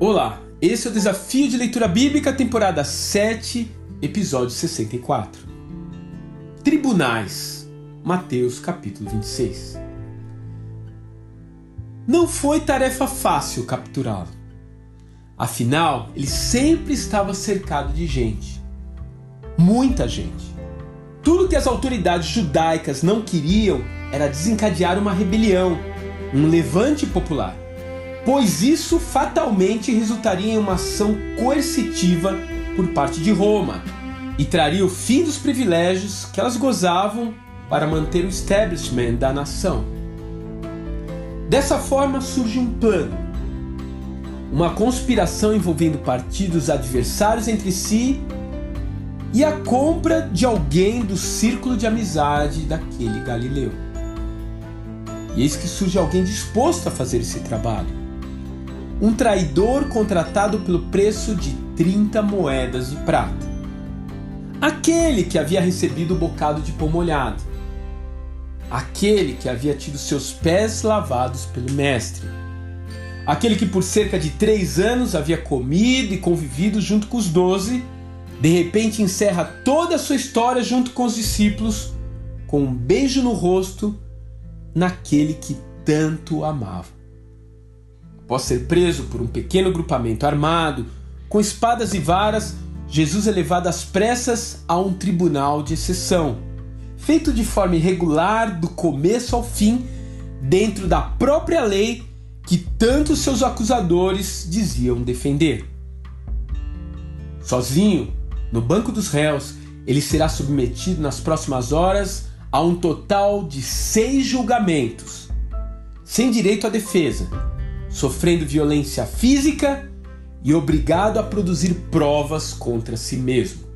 Olá, esse é o Desafio de Leitura Bíblica, temporada 7, episódio 64. Tribunais, Mateus capítulo 26. Não foi tarefa fácil capturá-lo. Afinal, ele sempre estava cercado de gente. Muita gente. Tudo que as autoridades judaicas não queriam era desencadear uma rebelião, um levante popular pois isso fatalmente resultaria em uma ação coercitiva por parte de Roma e traria o fim dos privilégios que elas gozavam para manter o establishment da nação. Dessa forma surge um plano, uma conspiração envolvendo partidos adversários entre si e a compra de alguém do círculo de amizade daquele Galileu. E eis que surge alguém disposto a fazer esse trabalho um traidor contratado pelo preço de 30 moedas de prata. Aquele que havia recebido o bocado de pão molhado. Aquele que havia tido seus pés lavados pelo Mestre. Aquele que por cerca de três anos havia comido e convivido junto com os doze, de repente encerra toda a sua história junto com os discípulos, com um beijo no rosto naquele que tanto amava. Após ser preso por um pequeno grupamento armado, com espadas e varas, Jesus é levado às pressas a um tribunal de exceção, feito de forma irregular do começo ao fim, dentro da própria lei que tantos seus acusadores diziam defender. Sozinho, no banco dos réus, ele será submetido nas próximas horas a um total de seis julgamentos, sem direito à defesa sofrendo violência física e obrigado a produzir provas contra si mesmo.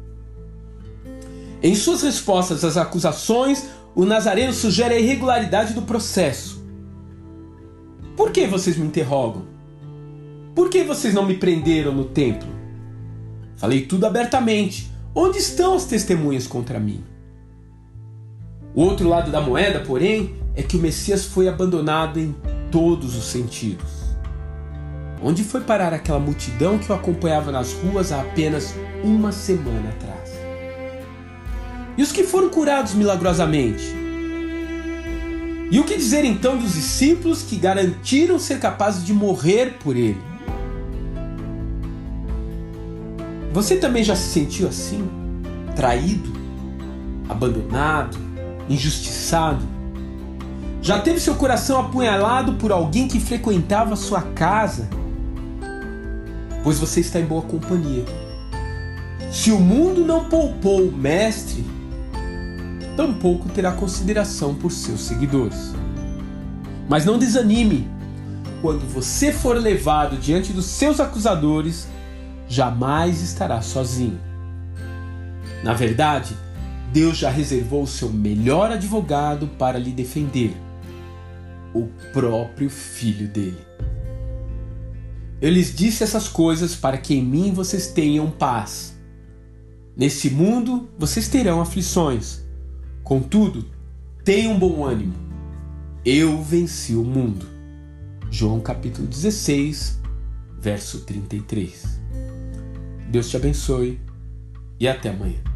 Em suas respostas às acusações, o Nazareno sugere a irregularidade do processo. Por que vocês me interrogam? Por que vocês não me prenderam no templo? Falei tudo abertamente. Onde estão as testemunhas contra mim? O outro lado da moeda, porém, é que o Messias foi abandonado em todos os sentidos. Onde foi parar aquela multidão que o acompanhava nas ruas há apenas uma semana atrás? E os que foram curados milagrosamente? E o que dizer então dos discípulos que garantiram ser capazes de morrer por ele? Você também já se sentiu assim? Traído? Abandonado? Injustiçado? Já teve seu coração apunhalado por alguém que frequentava sua casa? Pois você está em boa companhia. Se o mundo não poupou o Mestre, tampouco terá consideração por seus seguidores. Mas não desanime, quando você for levado diante dos seus acusadores, jamais estará sozinho. Na verdade, Deus já reservou o seu melhor advogado para lhe defender o próprio filho dele. Eu lhes disse essas coisas para que em mim vocês tenham paz. Nesse mundo vocês terão aflições. Contudo, tenham bom ânimo. Eu venci o mundo. João capítulo 16, verso 33. Deus te abençoe e até amanhã.